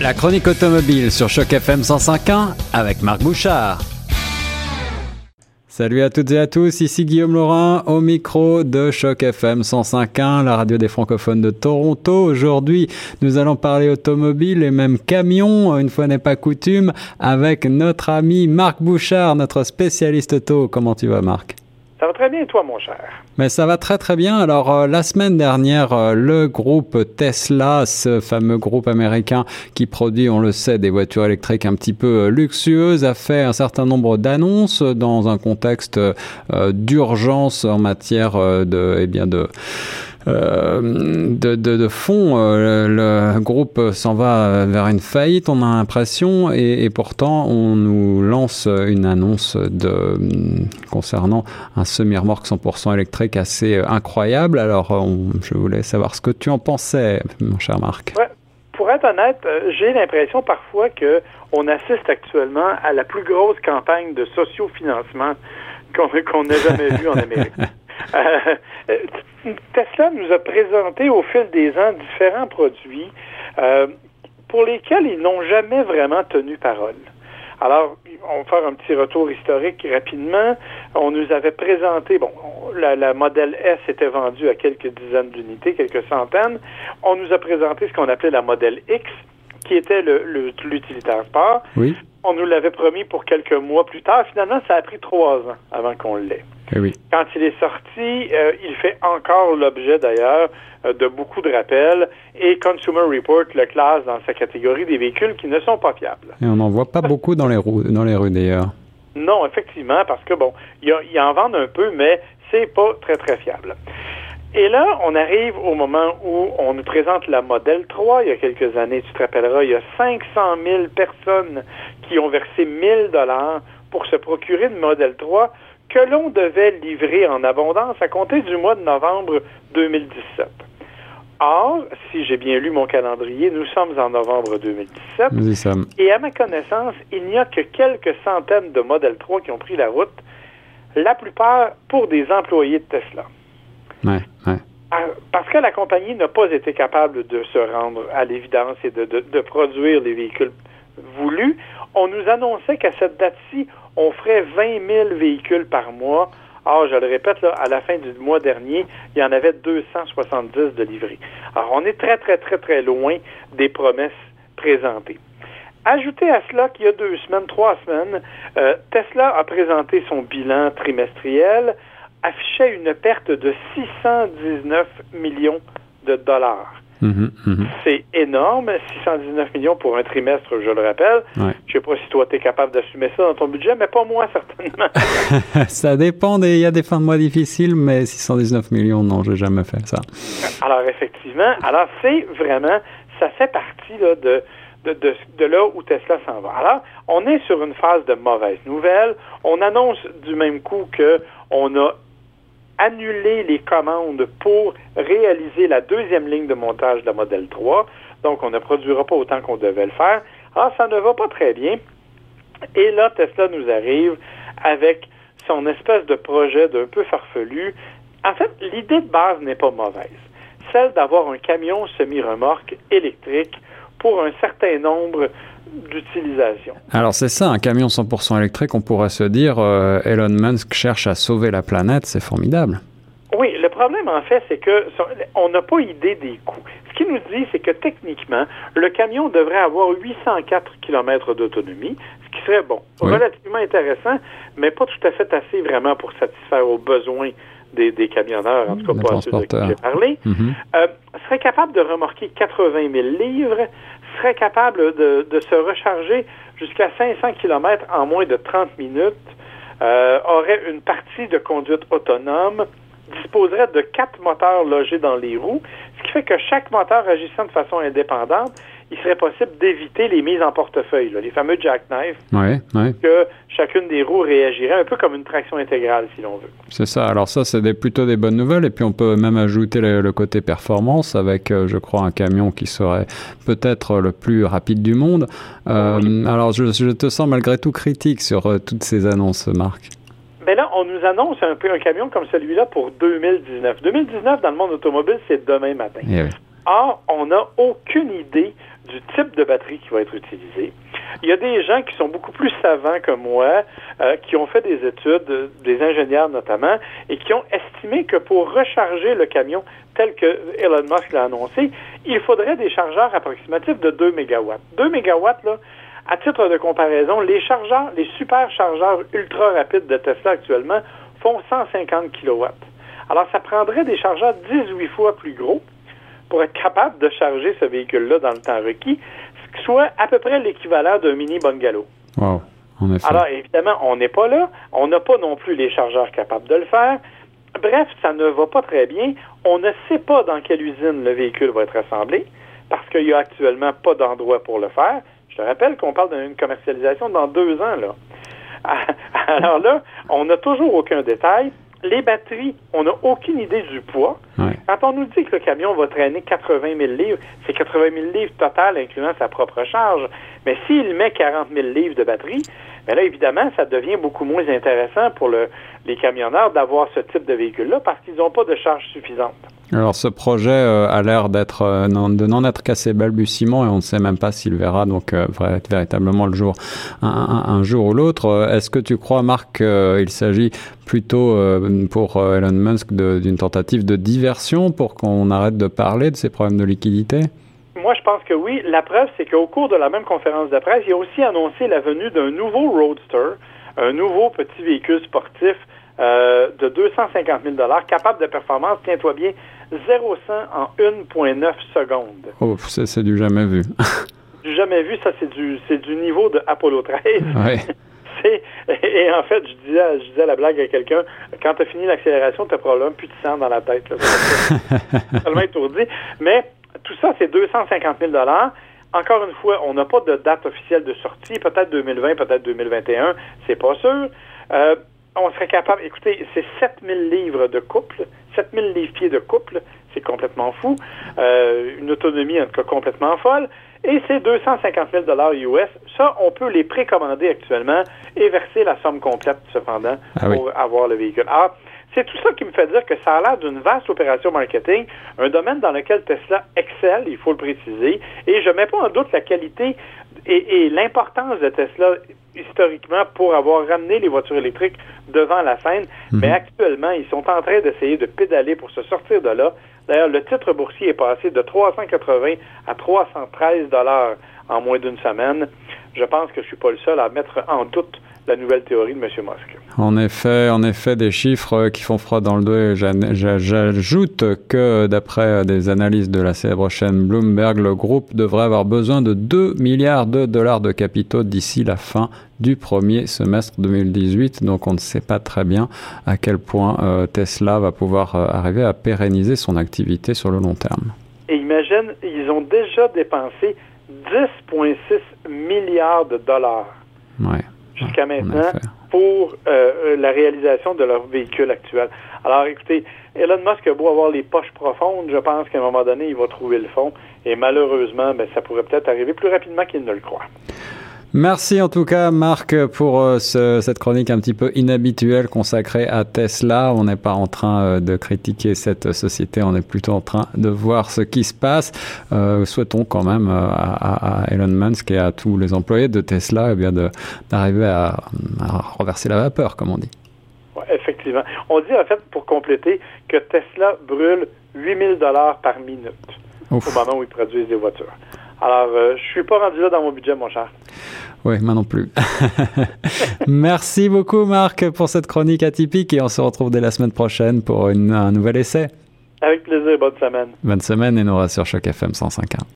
La chronique automobile sur Choc FM 105.1 avec Marc Bouchard. Salut à toutes et à tous, ici Guillaume Laurin au micro de Choc FM 105.1, la radio des francophones de Toronto. Aujourd'hui, nous allons parler automobile et même camion, une fois n'est pas coutume, avec notre ami Marc Bouchard, notre spécialiste auto. Comment tu vas Marc? Ça va très bien, toi, mon cher. Mais ça va très, très bien. Alors, euh, la semaine dernière, euh, le groupe Tesla, ce fameux groupe américain qui produit, on le sait, des voitures électriques un petit peu euh, luxueuses, a fait un certain nombre d'annonces dans un contexte d'urgence en matière de, eh bien, de de, de, de, fond, euh, le groupe s'en va vers une faillite, on a l'impression, et, et, pourtant on nous lance une annonce de, concernant un semi-remorque 100% électrique assez incroyable. Alors je voulais savoir ce que tu en pensais, mon cher Marc. Ouais. Pour être honnête, euh, j'ai l'impression parfois que on assiste actuellement à la plus grosse campagne de sociofinancement qu'on qu'on ait jamais vue en Amérique. Euh, Tesla nous a présenté au fil des ans différents produits euh, pour lesquels ils n'ont jamais vraiment tenu parole. Alors, on va faire un petit retour historique rapidement. On nous avait présenté, bon, la, modèle S était vendue à quelques dizaines d'unités, quelques centaines. On nous a présenté ce qu'on appelait la modèle X, qui était l'utilitaire le, sport. Oui. On nous l'avait promis pour quelques mois plus tard. Finalement, ça a pris trois ans avant qu'on l'ait. Eh oui. Quand il est sorti, euh, il fait encore l'objet d'ailleurs euh, de beaucoup de rappels et Consumer Report le classe dans sa catégorie des véhicules qui ne sont pas fiables. Et on n'en voit pas beaucoup dans les, roues, dans les rues d'ailleurs. Non, effectivement, parce que bon, il en vendent un peu, mais c'est pas très très fiable. Et là, on arrive au moment où on nous présente la modèle 3. Il y a quelques années, tu te rappelleras, il y a 500 000 personnes qui ont versé 1000 dollars pour se procurer une modèle 3 que l'on devait livrer en abondance à compter du mois de novembre 2017. Or, si j'ai bien lu mon calendrier, nous sommes en novembre 2017. Nous y sommes. Et à ma connaissance, il n'y a que quelques centaines de modèles 3 qui ont pris la route, la plupart pour des employés de Tesla. Ouais. Parce que la compagnie n'a pas été capable de se rendre à l'évidence et de, produire les véhicules voulus, on nous annonçait qu'à cette date-ci, on ferait 20 000 véhicules par mois. Or, je le répète, là, à la fin du mois dernier, il y en avait 270 de livrés. Alors, on est très, très, très, très loin des promesses présentées. Ajoutez à cela qu'il y a deux semaines, trois semaines, euh, Tesla a présenté son bilan trimestriel, affichait une perte de 619 millions de dollars. Mmh, mmh. C'est énorme, 619 millions pour un trimestre, je le rappelle. Ouais. Je sais pas si toi, tu es capable d'assumer ça dans ton budget, mais pas moi, certainement. ça dépend, il y a des fins de mois difficiles, mais 619 millions, non, j'ai jamais fait ça. Alors, effectivement, alors c'est vraiment, ça fait partie là, de, de, de, de, là où Tesla s'en va. Alors, on est sur une phase de mauvaise nouvelle. On annonce du même coup que on a annuler les commandes pour réaliser la deuxième ligne de montage de la modèle 3. Donc, on ne produira pas autant qu'on devait le faire. Ah, ça ne va pas très bien. Et là, Tesla nous arrive avec son espèce de projet d'un peu farfelu. En fait, l'idée de base n'est pas mauvaise. Celle d'avoir un camion semi-remorque électrique pour un certain nombre d'utilisation. Alors c'est ça, un camion 100% électrique, on pourrait se dire euh, Elon Musk cherche à sauver la planète, c'est formidable. Oui, le problème en fait, c'est que on n'a pas idée des coûts. Ce qu'il nous dit, c'est que techniquement, le camion devrait avoir 804 km d'autonomie, ce qui serait bon, Oui. relativement intéressant, mais pas tout à fait assez vraiment pour satisfaire aux besoins des, des camionneurs, en tout cas pas ceux de qui transporteurs. j'ai parlé. Mhm. Euh, serait capable de remorquer 80 000 livres, serait capable de, se recharger jusqu'à 500 km en moins de 30 minutes, euh, aurait une partie de conduite autonome, disposerait de quatre moteurs logés dans les roues, ce qui fait que chaque moteur agissant de façon indépendante, il serait possible d'éviter les mises en portefeuille, là, les fameux jackknife, Ouais, ouais, que chacune des roues réagirait un peu comme une traction intégrale, si l'on veut. c'est ça. Alors ça, c'est des, plutôt des bonnes nouvelles. Et puis on peut même ajouter le, le côté performance avec, euh, je crois, un camion qui serait peut-être le plus rapide du monde. Euh, Alors je, je te sens malgré tout critique sur euh, toutes ces annonces, Marc. Mais là, on nous annonce un peu un camion comme celui-là pour 2019. 2019, dans le monde automobile, c'est demain matin. Oui. Or, on n'a aucune idée du type de batterie qui va être utilisé. Il y a des gens qui sont beaucoup plus savants que moi, euh, qui ont fait des études, des ingénieurs notamment, et qui ont estimé que pour recharger le camion tel que Elon Musk l'a annoncé, il faudrait des chargeurs approximatifs de 2 MW. 2 MW, là, à titre de comparaison, les chargeurs, les super chargeurs ultra rapides de Tesla actuellement font 150 kW. Alors, ça prendrait des chargeurs 18 fois plus gros pour être capable de charger ce véhicule-là dans le temps requis, soit à peu près l'équivalent d'un mini bungalow. Wow. En effet. Alors, évidemment, on n'est pas là. On n'a pas non plus les chargeurs capables de le faire. Bref, ça ne va pas très bien. On ne sait pas dans quelle usine le véhicule va être assemblé parce qu'il n'y a actuellement pas d'endroit pour le faire. Je te rappelle qu'on parle d'une commercialisation dans deux ans, là. Alors là, on n'a toujours aucun détail. Les batteries, on n'a aucune idée du poids. Ouais. Quand on nous dit que le camion va traîner 80 000 livres, c'est 80 000 livres total, incluant sa propre charge. Mais s'il met 40 000 livres de batterie, mais là, évidemment, ça devient beaucoup moins intéressant pour le, les camionneurs d'avoir ce type de véhicule-là parce qu'ils n'ont pas de charge suffisante. Alors ce projet euh, a l'air d'être euh, de n'en être qu'à ses balbutiements et on ne sait même pas s'il verra donc euh, véritablement le jour un, jour ou l'autre. Est-ce que tu crois, Marc, qu'il s'agit plutôt pour Elon Musk d'une tentative de diversion pour qu'on arrête de parler de ces problèmes de liquidité? Moi, je pense que oui. La preuve, c'est qu'au cours de la même conférence de presse, il a aussi annoncé la venue d'un nouveau Roadster, un nouveau petit véhicule sportif de 250 000 capable de performance, tiens-toi bien, 0 en 1,9 secondes. Oh, c'est du jamais vu. du jamais vu, ça, c'est du, c'est du niveau de Apollo 13. Ouais. et en fait, je disais, je disais la blague à quelqu'un, quand tu as fini l'accélération, tu as probablement plus de sang dans la tête. Là, tellement étourdi. Mais tout ça, c'est 250 000 Encore une fois, on n'a pas de date officielle de sortie, peut-être 2020, peut-être 2021, c'est pas sûr. Euh, on serait capable, écoutez, c'est 7000 livres de couple, 7000 livres-pieds de couple, c'est complètement fou. Euh, une autonomie, en tout cas, complètement folle. Et c'est 250 000 US. Ça, on peut les précommander actuellement et verser la somme complète, cependant, ah oui. pour avoir le véhicule. Alors, c'est tout ça qui me fait dire que ça a l'air d'une vaste opération marketing, un domaine dans lequel Tesla excelle, il faut le préciser, et je ne mets pas en doute la qualité et, et l'importance de Tesla historiquement pour avoir ramené les voitures électriques devant la scène, -hmm. mais actuellement, ils sont en train d'essayer de pédaler pour se sortir de là. D'ailleurs, le titre boursier est passé de 380 à 313 dollars en moins d'une semaine. Je pense que je suis pas le seul à mettre en doute la nouvelle théorie de M. Musk. En effet, en effet, des chiffres qui font froid dans le dos. J'ajoute que d'après des analyses de la célèbre chaîne Bloomberg, le groupe devrait avoir besoin de 2 milliards de dollars de capitaux d'ici la fin du premier semestre 2018. Donc on ne sait pas très bien à quel point euh, Tesla va pouvoir euh, arriver à pérenniser son activité sur le long terme. Et imagine, ils ont déjà dépensé 10,6 milliards de dollars. Ouais jusqu'à maintenant pour euh, la réalisation de leur véhicule actuel. Alors écoutez, Elon Musk a beau avoir les poches profondes, je pense qu'à un moment donné, il va trouver le fond. Et malheureusement, ben, ça pourrait peut-être arriver plus rapidement qu'il ne le croit. Merci en tout cas Marc pour euh, ce, cette chronique un petit peu inhabituelle consacrée à Tesla. On n'est pas en train euh, de critiquer cette société, on est plutôt en train de voir ce qui se passe. Euh, souhaitons quand même à, à, Elon Musk et à tous les employés de Tesla eh bien d'arriver à, à, renverser la vapeur, comme on dit. Ouais, effectivement. On dit en fait, pour compléter, que Tesla brûle 8000 dollars par minute Ouf. au moment où ils produisent des voitures. Alors, euh, je suis pas rendu là dans mon budget, mon cher. Oui, moi non plus. Merci beaucoup, Marc, pour cette chronique atypique et on se retrouve dès la semaine prochaine pour une, un nouvel essai. Avec plaisir, bonne semaine. Bonne semaine et nous sur Choc FM 105.1.